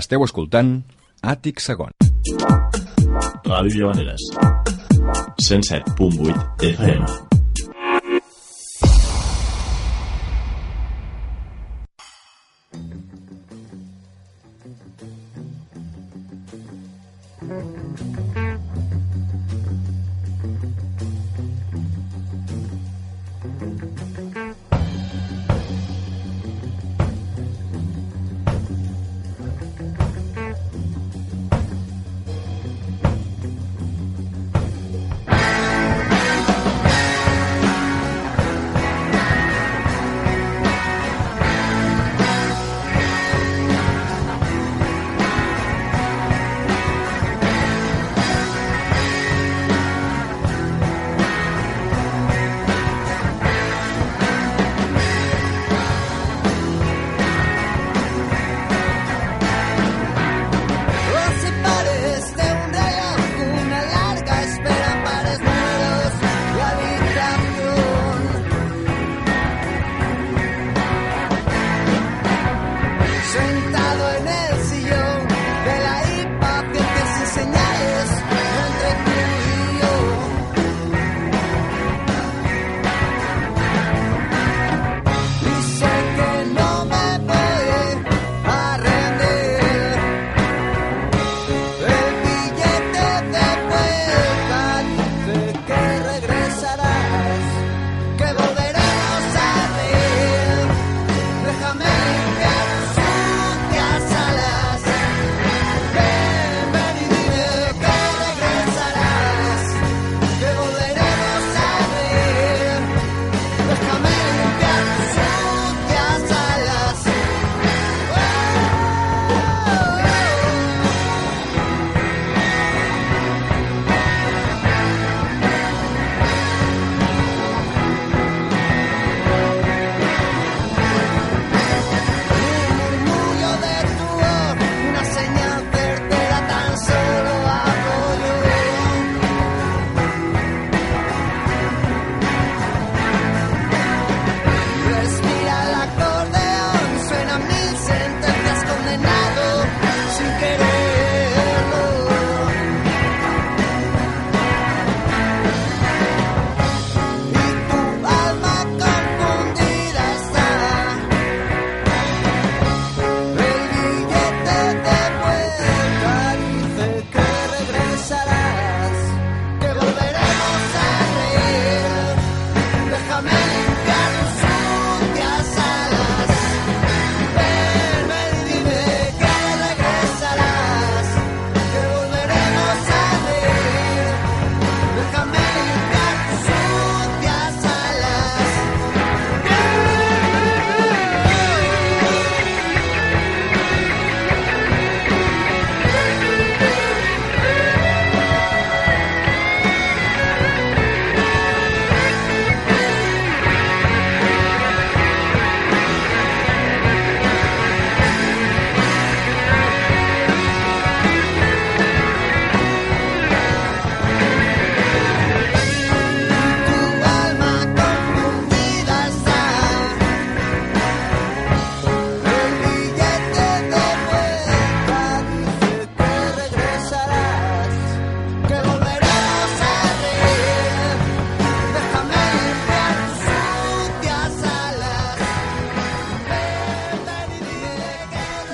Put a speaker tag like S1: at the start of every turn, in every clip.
S1: Esteu escoltant Àtic Segon.
S2: Ràdio Llavaneres. 107.8 FM.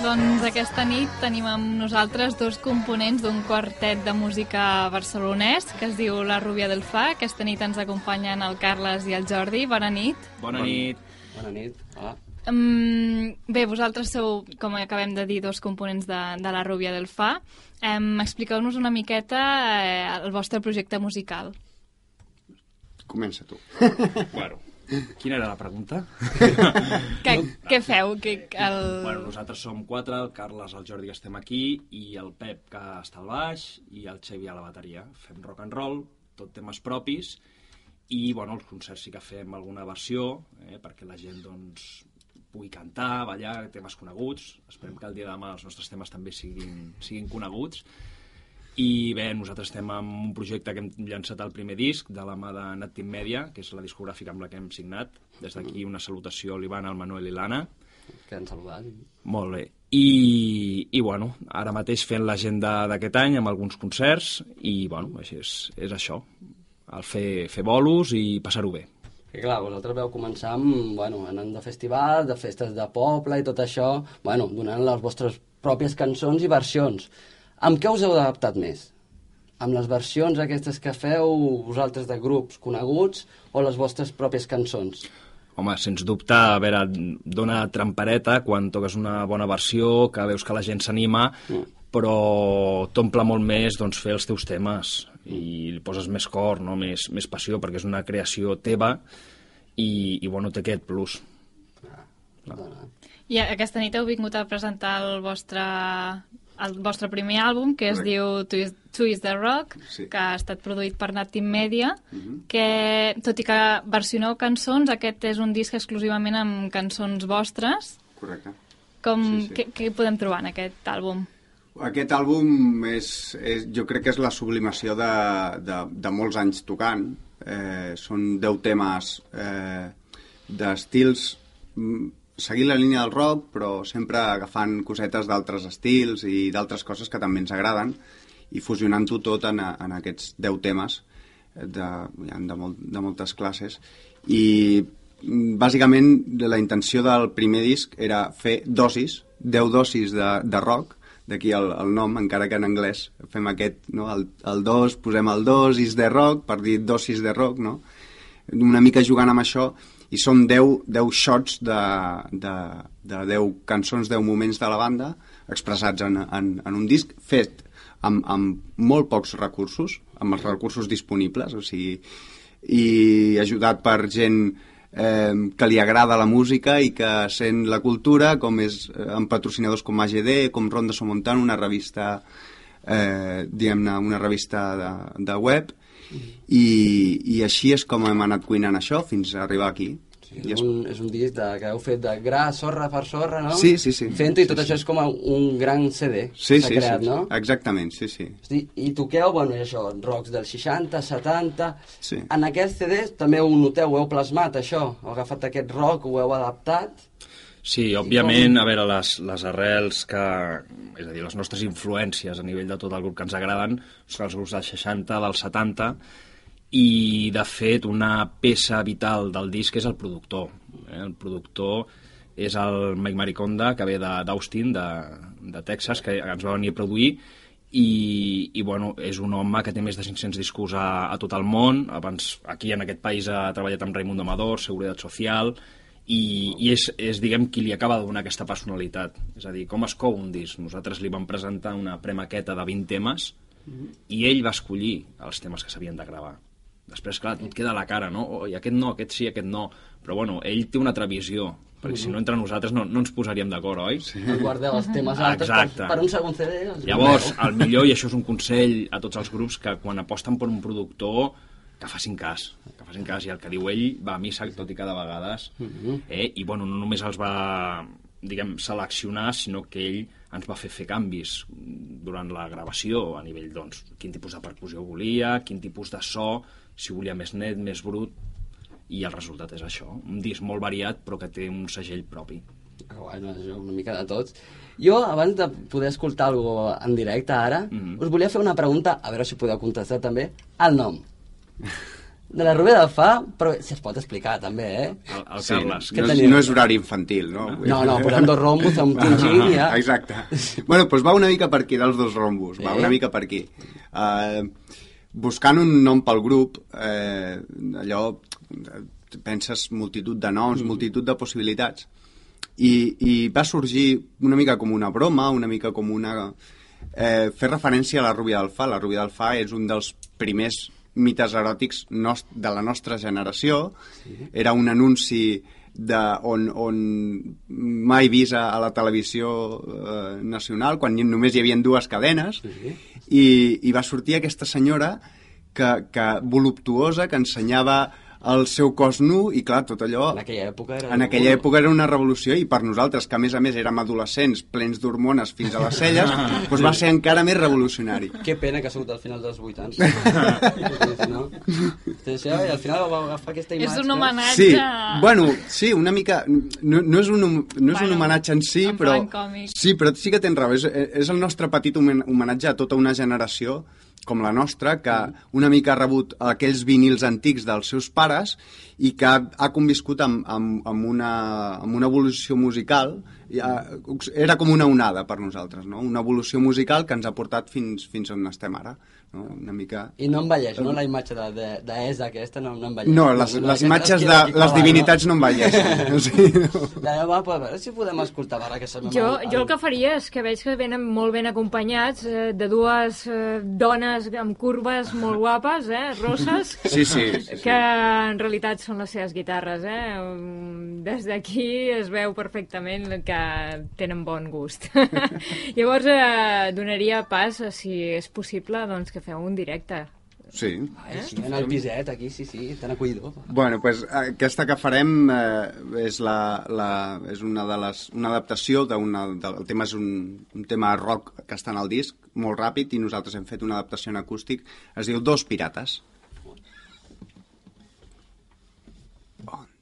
S3: Doncs aquesta nit tenim amb nosaltres dos components d'un quartet de música barcelonès que es diu La Rúbia del Fa. Aquesta nit ens acompanyen el Carles i el Jordi. Bona nit.
S4: Bona nit.
S5: Bona nit. Hola.
S3: Um, bé, vosaltres sou, com acabem de dir, dos components de, de La Rúbia del Fa. Um, Expliqueu-nos una miqueta eh, el vostre projecte musical.
S5: Comença tu.
S4: Bueno, quina era la pregunta?
S3: Què, què feu? Que, el...
S4: Bueno, nosaltres som quatre, el Carles, el Jordi que estem aquí, i el Pep que està al baix, i el Xevi a la bateria. Fem rock and roll, tot temes propis, i bueno, els concerts sí que fem alguna versió, eh, perquè la gent doncs, pugui cantar, ballar, temes coneguts. Esperem que el dia de demà els nostres temes també siguin, siguin coneguts. I bé, nosaltres estem en un projecte que hem llançat el primer disc de la mà de Nat Team Media, que és la discogràfica amb la que hem signat. Des d'aquí una salutació a l'Ivan, al Manuel i l'Anna.
S5: Que han saludat.
S4: Molt bé. i, i bueno, ara mateix fent l'agenda d'aquest any amb alguns concerts i bueno, així és, és això, el fer, fer bolos i passar-ho bé.
S5: Que clar, vosaltres veu començar amb, bueno, anant de festivals, de festes de poble i tot això, bueno, donant les vostres pròpies cançons i versions. Amb què us heu adaptat més? Amb les versions aquestes que feu vosaltres de grups coneguts o les vostres pròpies cançons?
S4: Home, sens dubte, a veure, dona trampareta quan toques una bona versió, que veus que la gent s'anima, mm. però t'omple molt més doncs, fer els teus temes i li poses més cor, no? més, més passió, perquè és una creació teva i, i bueno, té aquest plus.
S3: I aquesta nit heu vingut a presentar el vostre, el vostre primer àlbum, que es
S6: Correcte.
S3: diu Twist, the Rock,
S6: Sí.
S3: que ha estat produït per Native Media,
S6: Mhm.
S3: que, tot i que versioneu cançons, aquest és un disc exclusivament amb cançons vostres.
S6: Correcte.
S3: Com,
S6: Sí, sí.
S3: Què, què podem trobar en aquest àlbum?
S6: Aquest àlbum és, és, jo crec que és la sublimació de, de, de molts anys tocant. Eh, són deu temes eh, d'estils mm, seguint la línia del rock, però sempre agafant cosetes d'altres estils i d'altres coses que també ens agraden i fusionant-ho tot en, en aquests deu temes eh, de, de, molt, de moltes classes i bàsicament la intenció del primer disc era fer dosis, 10 dosis de, de rock d'aquí el, el nom, encara que en anglès fem aquest, no? el, el dos, posem el dosis de rock per dir dosis de rock, no? una mica jugant amb això i són 10, 10 shots de, de, de 10 cançons, 10 moments de la banda expressats en, en, en un disc fet amb, amb molt pocs recursos, amb els recursos disponibles, o sigui, i ajudat per gent eh, que li agrada la música i que sent la cultura, com és eh, amb patrocinadors com AGD, com Ronda Somontan, una revista eh, diguem-ne, una revista de, de web, i, i així és com hem anat cuinant això fins a arribar aquí.
S5: Sí, és, un, és un disc de, que heu fet de gra, sorra per sorra, no?
S6: Sí, sí, sí.
S5: Fent-ho i
S6: Sí,
S5: tot
S6: sí.
S5: això és com un gran CD
S6: Sí,
S5: s'ha
S6: sí,
S5: creat,
S6: sí,
S5: no?
S6: exactament, sí, sí.
S5: Hosti, I toqueu, bueno, és això, rocs dels 60, 70...
S6: Sí.
S5: En aquest CD també ho noteu, ho heu plasmat, això? Heu agafat aquest rock, ho heu adaptat?
S4: Sí, òbviament, a veure, les, les arrels que... És a dir, les nostres influències a nivell de tot el grup que ens agraden són els grups dels 60, dels 70, i, de fet, una peça vital del disc és el productor. Eh? El productor és el Mike Mariconda, que ve de- d'Austin, de, de Texas, que ens va venir a produir, i, i bueno, és un home que té més de 500 discos a, a tot el món. Abans, aquí en aquest país ha treballat amb Raimundo Amador, Seguretat Social, i, i és, és, diguem, qui li acaba de donar aquesta personalitat. És a dir, com es cou un disc? Nosaltres li vam presentar una premaqueta de 20 temes i ell va escollir els temes que s'havien de gravar. Després, clar, tu et queda a la cara, no? Oh, I aquest no, aquest sí, aquest no. Però, bueno, ell té una altra visió, perquè si no entre nosaltres no, no ens posaríem d'acord, oi? Sí.
S5: Guardeu els temes altres per,
S4: Exacte.
S5: per un segon CD.
S4: Llavors, el millor, i això és un consell a tots els grups, que quan aposten per un productor, que facin cas, que facin cas, i el que diu ell va a missa, tot i cada vegades, eh? i bueno, no només els va diguem, seleccionar, sinó que ell ens va fer fer canvis durant la gravació a nivell, doncs, quin tipus de percussió volia, quin tipus de so, si volia més net, més brut, i el resultat és això, un disc molt variat però que té un segell propi.
S5: Que guai, no, això, una mica de tots. Jo, abans de poder escoltar alguna en directe ara,
S4: Mhm.
S5: us volia fer una pregunta, a veure si podeu contestar també, el nom. De la Rubia del Fa, però si es pot explicar també, eh?
S4: El, el
S6: sí
S4: Carles,
S6: no, és, no és horari infantil, no?
S5: No, no, posem dos rombos, fem un tinxin i ja.
S6: Exacte. Bueno, doncs va una mica per aquí dels dos rombos, va
S5: Sí.
S6: una mica per aquí. Uh, buscant un nom pel grup, eh, allò, eh, penses multitud de noms, multitud de possibilitats. I, I va sorgir una mica com una broma, una mica com una... Eh, fer referència a la Rubia del Fa. La Rubia del Fa és un dels primers mites eròtics de la nostra generació. Sí. Era un anunci de, on, on mai vist a, a la televisió eh, nacional, quan només hi havia dues cadenes,
S5: Sí.
S6: i, i va sortir aquesta senyora que, que voluptuosa, que ensenyava el seu cos nu i clar, tot allò...
S5: En aquella època era...
S6: En aquella època era una revolució i per nosaltres, que a més a més érem adolescents plens d'hormones fins a les celles, doncs va ser encara més revolucionari.
S5: Que pena que ha sigut al final dels 80. Perquè, si no... I al final va agafar aquesta imatge...
S3: És un homenatge...
S6: Sí, bueno, sí, una mica... No, no és un, no és un
S3: Bueno,
S6: homenatge en si,
S3: en
S6: però...
S3: còmic.
S6: Sí, però sí que tens raó. És, és el nostre petit homen- homenatge a tota una generació com la nostra, que una mica ha rebut aquells vinils antics dels seus pares i que ha, conviscut amb, amb, amb, una, amb una evolució musical. Eh, Era com una onada per nosaltres, no? una evolució musical que ens ha portat fins, fins on estem ara. No? Una mica...
S5: I no envelleix, no? La imatge de, de, de Esa aquesta no, no envelleix.
S6: No, les, les
S5: aquesta
S6: imatges
S5: es
S6: de les divinitats no envelleixen. Sí, no.
S5: Ja, va, pues, a veure si podem escoltar ara que sabem...
S7: Jo, jo el que faria és que veig que venen molt ben acompanyats eh, de dues eh, dones amb curves molt guapes, eh, rosses,
S6: Sí, sí, sí, sí.
S7: que en realitat són les seves guitarres. Eh? Um, Des d'aquí es veu perfectament que tenen bon gust. Llavors eh, donaria pas, a, si és possible, doncs, que feu un directe.
S6: sí.
S5: Eh? En el piset, aquí, sí, sí, tan acollidor.
S6: Bueno, pues, aquesta que farem eh, és, la, la, és una, de les, una adaptació d'una... De, el tema és un, un tema rock que està en el disc, molt ràpid, i nosaltres hem fet una adaptació en acústic. Es diu Dos pirates.
S8: Siento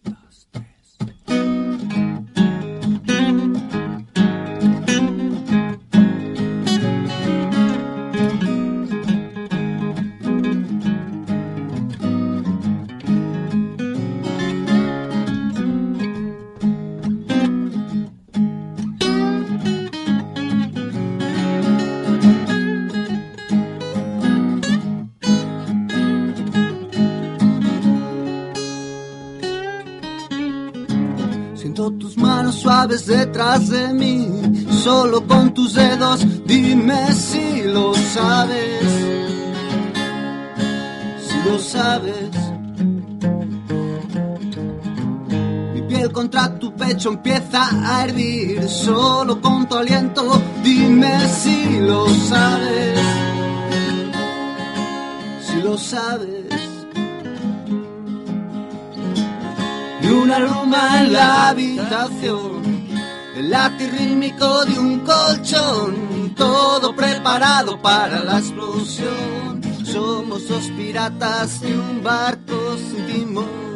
S8: detrás de mí, solo con tus dedos dime si lo sabes, si lo sabes. Mi piel contra tu pecho empieza a hervir, solo con tu aliento dime si lo sabes, si lo sabes. y una luma en la habitación, el latir rítmico de un colchón, todo preparado para la explosión. Somos dos piratas de un barco sin timón.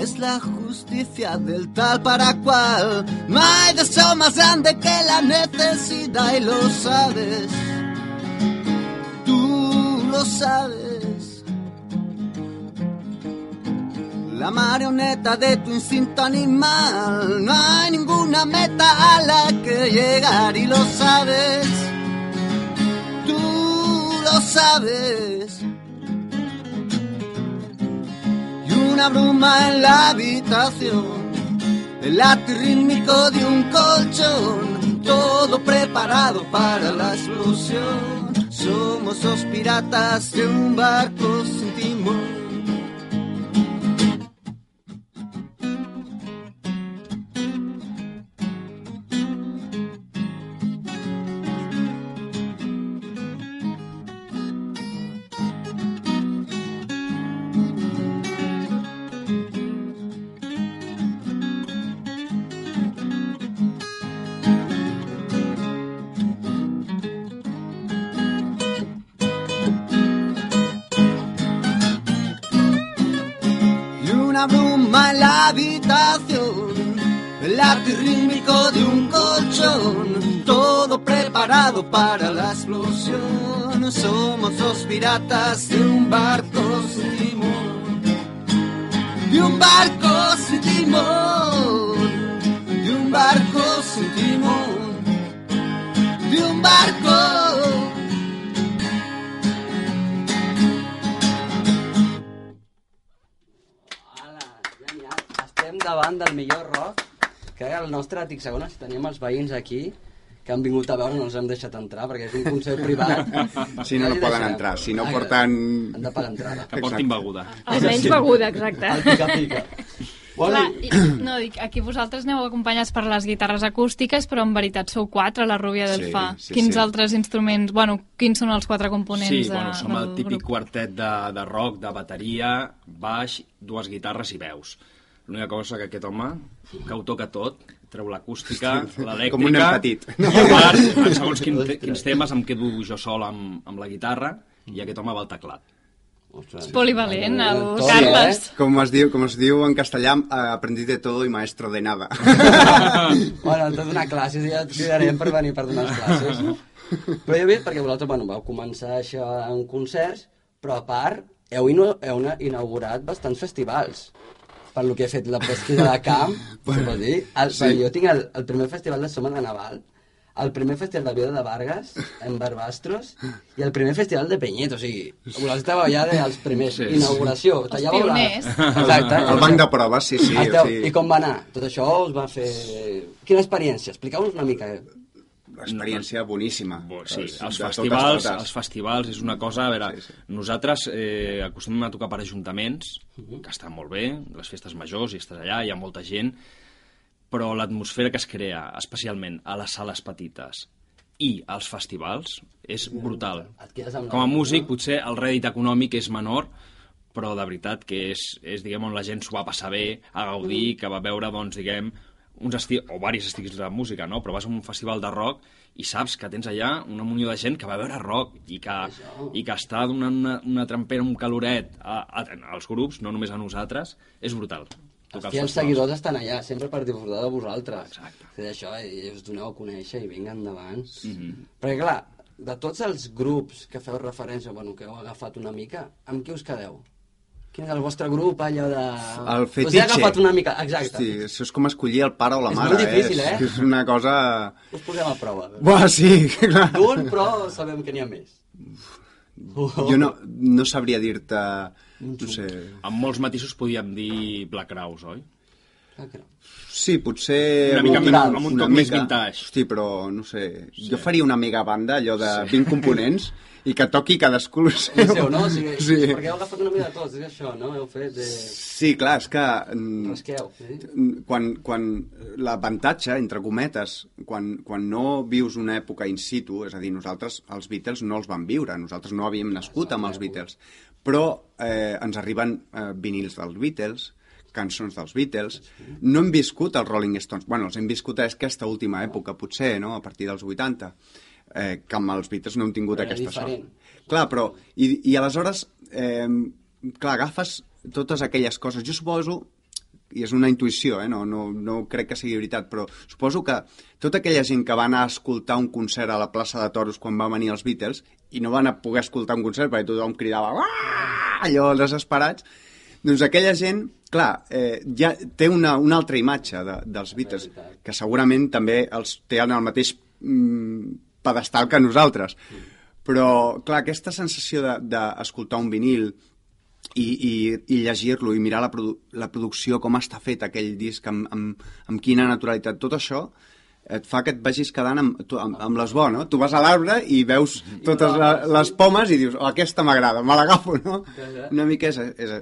S8: Es la justicia del tal para cual. No hay deseo más grande que la necesidad y lo sabes tú lo sabes. La marioneta de tu instinto animal, no hay ninguna meta a la que llegar y lo sabes. Tú lo sabes. Y una bruma en la habitación, el latir rítmico de un colchón, todo preparado para la explosión. Somos dos piratas de un barco sin timón. Preparado para la explosión. Somos dos piratas de un barco sin timón, de un barco sin timón, de un barco sin timón, de un barco.
S5: Estem davant del millor rock que el nostre segona, si teníem els veïns aquí que han vingut a veure, no els hem deixat entrar perquè és un concert privat.
S6: Si no, no poden entrar. Si no porten...
S5: Han de pagar entrada.
S4: Que portin beguda.
S7: Almenys beguda, exacte.
S5: El pica-pica.
S3: Clar, i, no, dic, aquí vosaltres aneu acompanyats per les guitarres acústiques, però en veritat sou quatre, la Rúbia del
S6: Sí,
S3: Fa.
S6: sí,
S3: quins
S6: sí.
S3: altres instruments, bueno, quins són els quatre components
S4: Sí,
S3: de,
S4: bueno, som el típic
S3: grup?
S4: quartet de, de rock, de bateria, baix, dues guitarres i veus. L'única cosa que aquest home, que ho toca tot, treu l'acústica, l'elèctrica...
S6: Com un nen petit.
S4: I a part, en segons quin, quins temes em quedo jo sol amb, amb la guitarra i aquest home va al teclat.
S5: Ostres.
S3: Polivalent, el
S5: Tot,
S3: Carles.
S6: Com es diu, com es diu en castellà, eh, aprendí de todo y maestro de nada.
S5: Bueno, de donar classes i ja et cridarem per venir per donar classes. Però jo he vist, perquè vosaltres, bueno, vau començar això en concerts, però a part, heu, heu na- inaugurat bastants festivals. Per lo que he fet la pesquisa de camp, se pot dir. El, sí. Jo tinc el, el primer festival de Soma de Naval, el primer festival de Vida de Vargas, en Barbastros, i el primer festival de Penyet, o sigui, vosaltres esteu allà dels primers,
S4: Sí,
S5: sí,
S4: sí.
S5: inauguració.
S3: Els
S5: tallàveu la-. Exacte.
S6: El banc de proves, sí, sí.
S5: Esteu,
S6: o sigui,
S5: I com va anar? Tot això us va fer... Quina experiència? Expliqueu-nos una mica.
S6: Experiència boníssima.
S4: Bo, sí,
S6: Els-
S4: els festivals,
S6: totes.
S4: els festivals és una cosa... A veure,
S6: Sí, sí.
S4: nosaltres eh, acostumem a tocar per ajuntaments, que estan molt bé, les festes majors, i estàs allà, hi ha molta gent, però l'atmosfera que es crea, especialment a les sales petites i als festivals, és brutal. Com a músic,
S5: no?
S4: potser el rèdit econòmic és menor, però de veritat que és, és diguem, on la gent s'ho va passar bé, a gaudir, que va veure, doncs, diguem, uns estils, o varis estils de música, no? Però vas a un festival de rock i saps que tens allà una munió de gent que va veure rock i que, i que està donant una, una trampera, un caloret a, a, als grups, no només a nosaltres, és brutal.
S5: Els
S4: festivals.
S5: seguidors estan allà, sempre per disfrutar de vosaltres.
S4: Exacte.
S5: És això, i us doneu a conèixer i vinga endavant.
S4: Mhm.
S5: -hmm. Perquè, clar, de tots els grups que feu referència, bueno, que heu agafat una mica, amb qui us quedeu? Quin és el vostre grup, allò de...
S6: El
S5: Us he
S6: fetitxe.
S5: agafat una mica, exacte.
S6: Hosti, això és com escollir el pare o la
S5: És
S6: mare.
S5: molt difícil, eh?
S6: És, és una cosa...
S5: Us posem a prova.
S6: Buah, sí, clar.
S5: D'un, però sabem que n'hi ha més.
S6: Jo no, no sabria dir-te... No sé...
S4: Amb molts matisos podíem dir Black Crowes, oi?
S5: No.
S6: Sí, potser...
S4: Una mica
S6: amb
S5: més-
S4: amb un toc més vintage.
S6: Hosti, però no sé... Jo faria una mega banda, allò de 20 components, i que toqui cadascú el seu.
S5: El seu, no? O sigui,
S6: sí.
S5: Perquè heu agafat una mica de tots, és això, no? Heu fet de...
S6: sí, clar, és que... mm,
S5: Rasqueu, sí?
S6: quan, quan l'avantatge, entre cometes, quan, quan no vius una època in situ, és a dir, nosaltres els Beatles no els vam viure, nosaltres no havíem nascut amb els Beatles, però eh, ens arriben eh, vinils dels Beatles, cançons dels Beatles, no hem viscut els Rolling Stones, bueno, els hem viscut a aquesta última època, potser, no?, a partir dels 80, eh, que amb els Beatles no hem tingut
S5: Però
S6: aquesta
S5: diferent.
S6: sort. Clar, però, i, i aleshores, eh, clar, agafes totes aquelles coses, jo suposo i és una intuïció, eh? no, no, no crec que sigui veritat, però suposo que tota aquella gent que va anar a escoltar un concert a la plaça de Toros quan va venir els Beatles i no van a poder escoltar un concert perquè tothom cridava allò desesperats, doncs aquella gent, clar, eh, ja té una, una altra imatge de, dels Beatles, que segurament també els té en el mateix mm, pedestal que nosaltres. Però, clar, aquesta sensació de- d'escoltar de, un vinil i, i, i llegir-lo i mirar la, produ la producció, com està fet aquell disc, amb, amb, amb quina naturalitat, tot això et fa que et vagis quedant amb, tu- amb, amb les bo, no? Tu vas a l'arbre i veus totes la, les pomes i dius, oh, aquesta m'agrada, me l'agafo, no? Una mica és, és...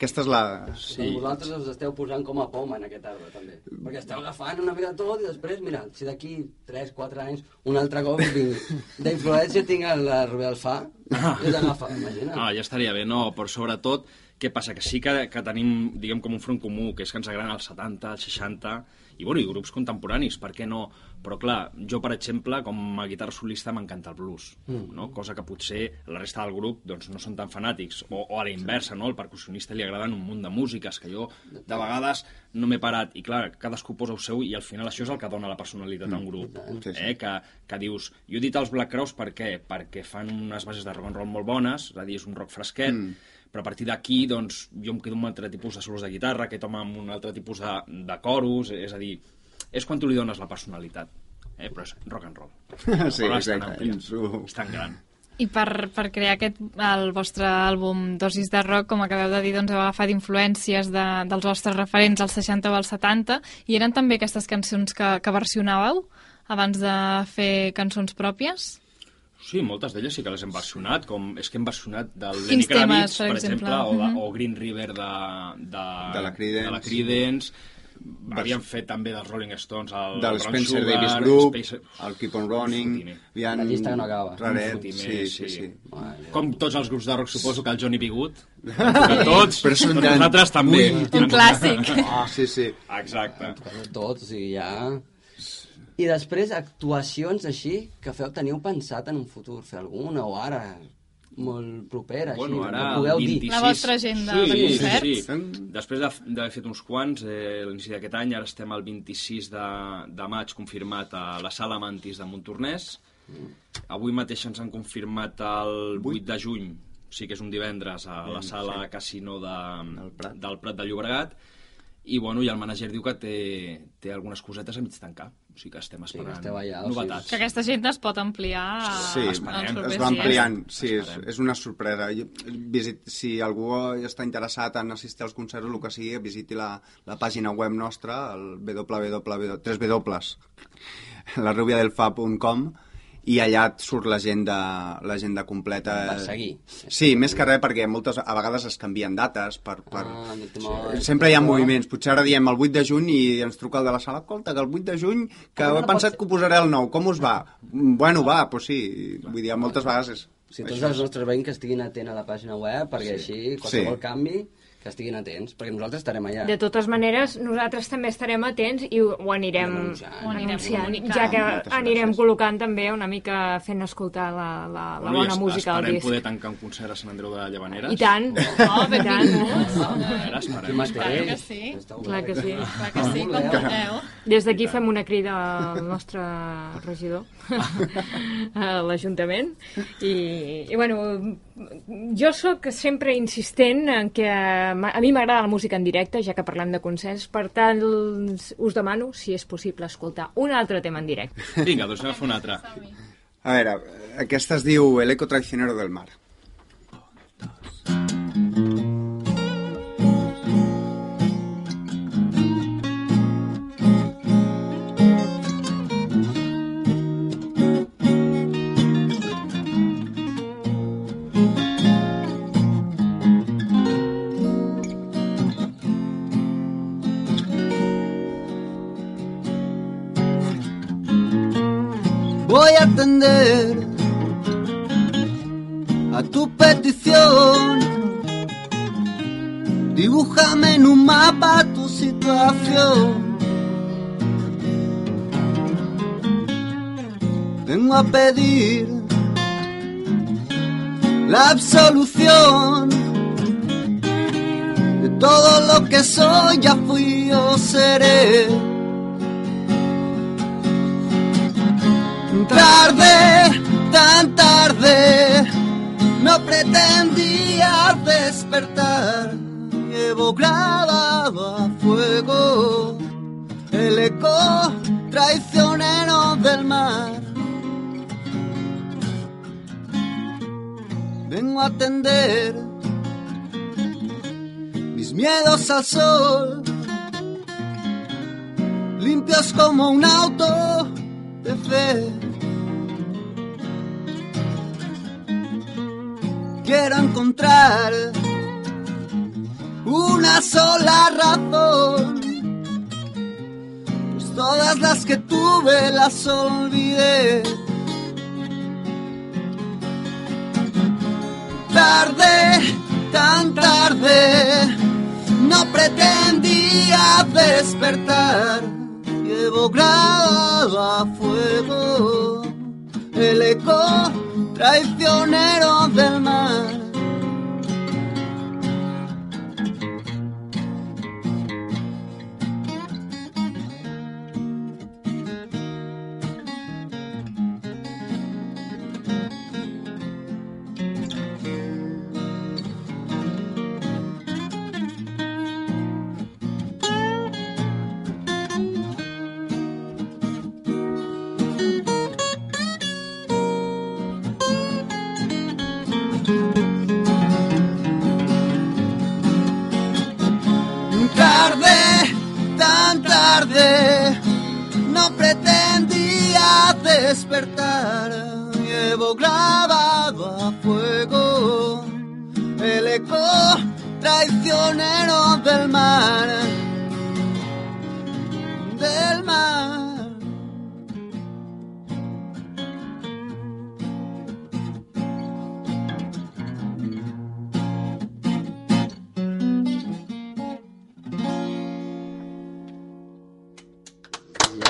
S6: Aquesta és la...
S5: Sí. Vosaltres us esteu posant com a poma en aquest arbre, també. Perquè esteu agafant una mica tot i després, mira, si d'aquí 3-4 anys un altre cop vinc d'influència tinc la Rubia del Fa, i t'agafa, imagina.
S4: Ah, ja estaria bé, no, però sobretot, què passa? Que sí que, que tenim, diguem, com un front comú, que és que ens agraden els 70, els 60, i, bueno, i grups contemporanis, per què no? Però, clar, jo, per exemple, com a guitarra solista m'encanta el blues, mm. no? cosa que potser la resta del grup doncs, no són tan fanàtics, o, o a la inversa, no? al percussionista li agraden un munt de músiques que jo, de vegades, no m'he parat, i clar, cadascú posa el seu, i al final això és el que dona la personalitat a un grup,
S6: Sí, sí.
S4: eh? que, que dius, jo he dit els Black Crowes per què? Perquè fan unes bases de rock and roll molt bones, és a dir, és un rock fresquet, mm. però a partir d'aquí, doncs, jo em quedo amb un altre tipus de solos de guitarra, aquest home amb un altre tipus de, de coros, és a dir, és quan tu li dones la personalitat, eh? però és rock and roll.
S6: Sí,
S4: Però és tan
S6: exacte,
S4: És tan gran.
S3: I per, per crear aquest, el vostre àlbum Dosis de Rock, com acabeu de dir, doncs heu agafat influències de, dels vostres referents als 60 o als 70, i eren també aquestes cançons que, que versionàveu abans de fer cançons pròpies?
S4: Sí, moltes d'elles sí que les hem versionat, com és que hem versionat del Lenny Kravitz,
S3: per
S4: per
S3: exemple?
S4: exemple, o, de,
S3: Mhm.
S4: o Green River de, de,
S6: De la Creedence.
S4: De la Creedence. Havíem fet també dels Rolling Stones, el
S6: del Spencer
S4: Sugar,
S6: Davis Group,
S4: Spencer-
S6: el Keep on Running...
S4: Fotiner.
S6: Hi ha
S5: La llista que no acaba.
S6: Raret,
S4: Un
S6: sí,
S4: fotimer,
S6: sí, sí.
S4: Com tots els grups de rock, suposo que el Johnny B. Good. Que tots,
S6: Però són
S4: tots
S6: de-
S4: nosaltres també.
S3: Un clàssic.
S6: Ah, sí, sí.
S4: Exacte.
S5: Tot, o sigui, ja... I després, actuacions així que feu, teniu pensat en un futur fer alguna o ara, molt propera, així,
S4: Bueno, ara
S5: que
S4: el
S5: pugueu
S4: 26...
S5: dir.
S3: La vostra agenda
S4: sí,
S3: de
S4: sí,
S3: concerts.
S4: sí. Després de- d'haver fet uns quants, eh, l'inici d'aquest any, ara estem al 26 de, de maig confirmat a la Sala Mantis de Montornès. Avui mateix ens han confirmat el 8 de juny, sí que és un divendres, a la Sala Casino de,
S6: Del Prat.
S4: del Prat de Llobregat. I, bueno, i el manager diu que té, té algunes cosetes a mig tancar. O sigui que estem esperant
S5: esteu allà, o sigui,
S4: novetats.
S3: Que aquesta agenda es pot ampliar
S6: Sí,
S4: esperem.
S6: es va ampliant. Sí, és, és una sorpresa. Jo- Visit, si algú està interessat en assistir als concerts o el que sigui, visiti la, la pàgina web nostra, el www, 3 w, larrubiadelfa.com i allà et surt l'agenda completa.
S5: Per seguir.
S6: Sí, més que res perquè moltes, a vegades es canvien dates per... per...
S5: Ah, tema-
S6: Sempre hi ha moviments. Potser ara diem el 8 de juny i ens truca el de la sala, escolta, que el 8 de juny, que
S5: Ah,
S6: he
S5: no
S6: pensat
S5: pot
S6: que ho posaré el 9, com us va? Bueno, va, doncs sí. Vull dir, moltes vegades és...
S5: Sigui, tots els nostres veïns que estiguin atents a la pàgina web, perquè així, qualsevol
S6: Sí.
S5: canvi, que estiguin atents, perquè nosaltres estarem allà.
S7: De totes maneres, nosaltres també estarem atents i ho, anirem
S5: Anunciant.
S3: Ho anirem
S7: anunciant,
S3: comunicant.
S7: ja que
S6: Moltes
S7: anirem
S6: gràcies.
S7: col·locant també una mica fent escoltar la, la, la
S4: Bueno,
S7: bona música del
S4: Esperem
S7: disc.
S4: poder tancar un concert a Sant Andreu de Llavaneres.
S7: I tant,
S3: Oh,
S7: tant.
S3: benvinguts.
S4: Veure, esperem.
S5: Aquí mateix.
S3: Clar que sí.
S7: Clar que sí.
S3: Clar que sí, com vulgueu.
S7: Des d'aquí fem una crida al nostre regidor, a l'Ajuntament, i, i bueno, jo sóc sempre insistent en que a mi m'agrada la música en directe, ja que parlem de concerts, per tant us demano, si és possible, escoltar un altre tema en directe.
S4: Vinga, doncs anem a fer un altre.
S6: A veure, aquesta es diu El eco traicionero del mar.
S8: Voy a pedir la absolución de todo lo que soy, ya fui o seré. Tarde, tan tarde, no pretendía despertar. Llevo grabado a fuego el eco traicionero del mar. Vengo a atender mis miedos al sol, limpios como un auto de fe. Quiero encontrar una sola razón, pues todas las que tuve las olvidé. Tarde, tan tarde, no pretendía despertar. Llevo grabado a fuego el eco traicionero del mar. Despertar. Llevo grabado a fuego, el eco traicionero del mar, del mar.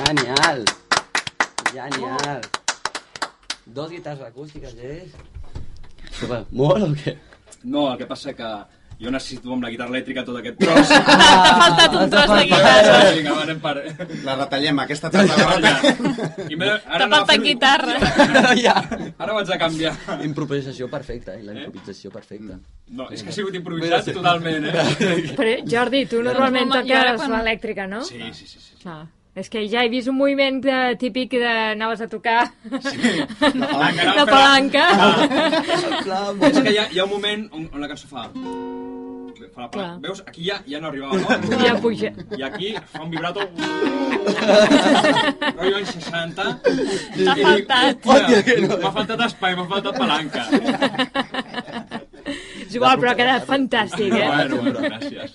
S5: Genial. Genial. Dos guitarres acústiques, eh? Super, molt o què?
S4: No, el que passa que jo necessito amb la guitarra elèctrica tot aquest tros.
S3: T'ha faltat un tros de guitarra.
S4: Vinga, va, anem per...
S6: La retallem, aquesta tarda la retallem.
S4: I me- ara
S3: T'ha
S4: a
S3: faltat guitarra.
S5: ja.
S4: Ara ho haig de canviar.
S5: Improvisació perfecta, eh? La improvisació perfecta.
S4: No, és que ha sigut improvisat totalment, eh?
S7: Però, Jordi, tu normalment toques
S3: quan-
S7: l'elèctrica, no?
S4: Sí, sí, sí. sí.
S7: Ah, és que ja he vist un moviment de, típic de anaves a tocar
S4: La palanca, no?
S7: la palanca.
S4: És que hi ha, hi ha un moment on, on la cançó fa... fa la palanca. Veus? Aquí ja, ja no arribava, no?
S7: Ja puja.
S4: I aquí fa un vibrato... Rollo en 60.
S3: T'ha faltat.
S4: M'ha faltat espai, m'ha faltat palanca.
S7: És igual, però ha quedat fantàstic, eh?
S4: Bueno, bueno, gràcies.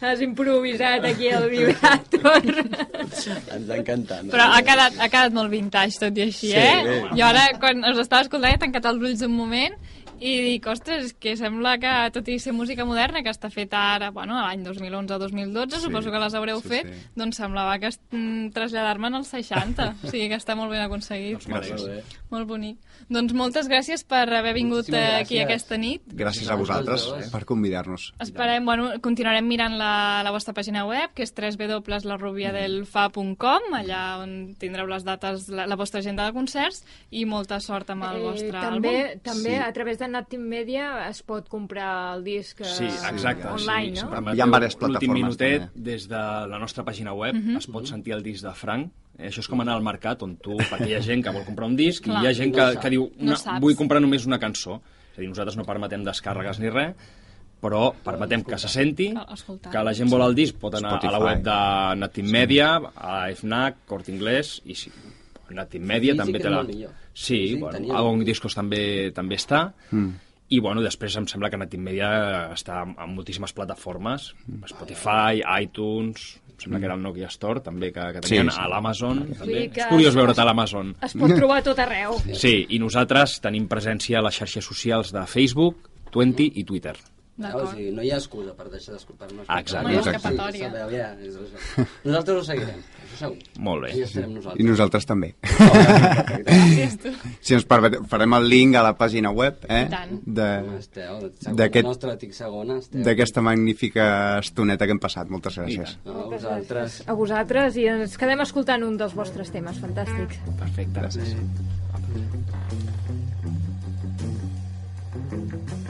S7: Has improvisat aquí el vibrator.
S5: Ens ha encantat. no?
S3: Però ha quedat, ha quedat molt vintage, tot i així,
S5: Sí,
S3: eh?
S5: bé.
S3: Jo ara, quan us estava escoltant, he tancat els ulls un moment i dic, ostres, que sembla que tot i ser música moderna, que està feta ara, bueno, a l'any 2011 o 2012, suposo que les haureu
S6: sí,
S3: fet,
S6: sí.
S3: doncs semblava que mm, traslladar-me'n als 60. o sigui que està molt ben aconseguit.
S6: Gràcies.
S5: Molt
S3: bonic. Doncs moltes gràcies per haver vingut
S5: Moltíssimes
S3: eh, aquí
S5: gràcies.
S3: aquesta nit.
S6: Gràcies a vosaltres per convidar-nos.
S3: Esperem, bueno, continuarem mirant la, la vostra pàgina web, que és www.larubiadelfa.com, allà on tindreu les dates, la, la vostra agenda de concerts, i molta sort amb el vostre
S7: Eh, també
S3: àlbum.
S7: també
S6: Sí.
S7: a través de Nat Team Media es pot comprar el disc eh,
S4: Sí, exacte.
S7: online,
S4: sí,
S7: no?
S6: Hi ha diverses
S4: L'últim
S6: plataformes,
S4: minutet,
S6: també.
S4: des de la nostra pàgina web, es pot sentir el disc de Frank. Eh, Això és com anar al mercat, on tu, perquè hi ha gent que vol comprar un disc
S3: Clar.
S4: i hi ha gent
S5: No
S4: que, que diu,
S3: No
S4: una,
S3: saps.
S4: vull comprar només una cançó. És a dir, nosaltres no permetem descàrregues ni res, però permetem que se senti, que la gent vol el disc, pot anar a la
S6: Spotify.
S4: web de Natim Media, a FNAC, Cort Inglés, i si, Natim Media
S5: Físic
S4: també té la... Sí,
S5: Físic
S4: bueno,
S5: tenia-
S4: Agong Discos també també està,
S6: Mm.
S4: i bueno, després em sembla que Natim Media està en, en moltíssimes plataformes, Spotify, iTunes, em sembla que era el Nokia Store també que, que tenien,
S6: Sí, sí.
S4: a l'Amazon també.
S7: que
S4: És curiós veure't a l'Amazon.
S7: Es pot trobar a tot arreu.
S4: Sí, i nosaltres tenim presència a les xarxes socials de Facebook, Twenty i Twitter.
S5: O
S3: D'acord.
S5: sigui, no hi ha excusa per deixar d'escoltar no
S4: Ah, exacte.
S3: No hi ha
S6: Exacte.
S3: escapatòria.
S5: Nosaltres ho seguirem, segur.
S4: Molt bé.
S5: I estarem
S6: I
S5: nosaltres.
S6: nosaltres també. Si ens permet, farem el link a la pàgina web eh,
S3: I tant.
S6: de-
S5: Esteu,
S6: d'aquest-
S5: nostra tic segona,
S6: d'aquesta magnífica estoneta que hem passat. Moltes gràcies.
S5: No, a vosaltres.
S7: A vosaltres i ens quedem escoltant un dels vostres temes fantàstics.
S4: Perfecte. Gràcies.
S8: Yo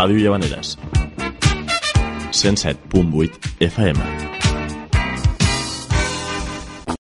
S2: Ràdio Llavaneres. 107.8 FM.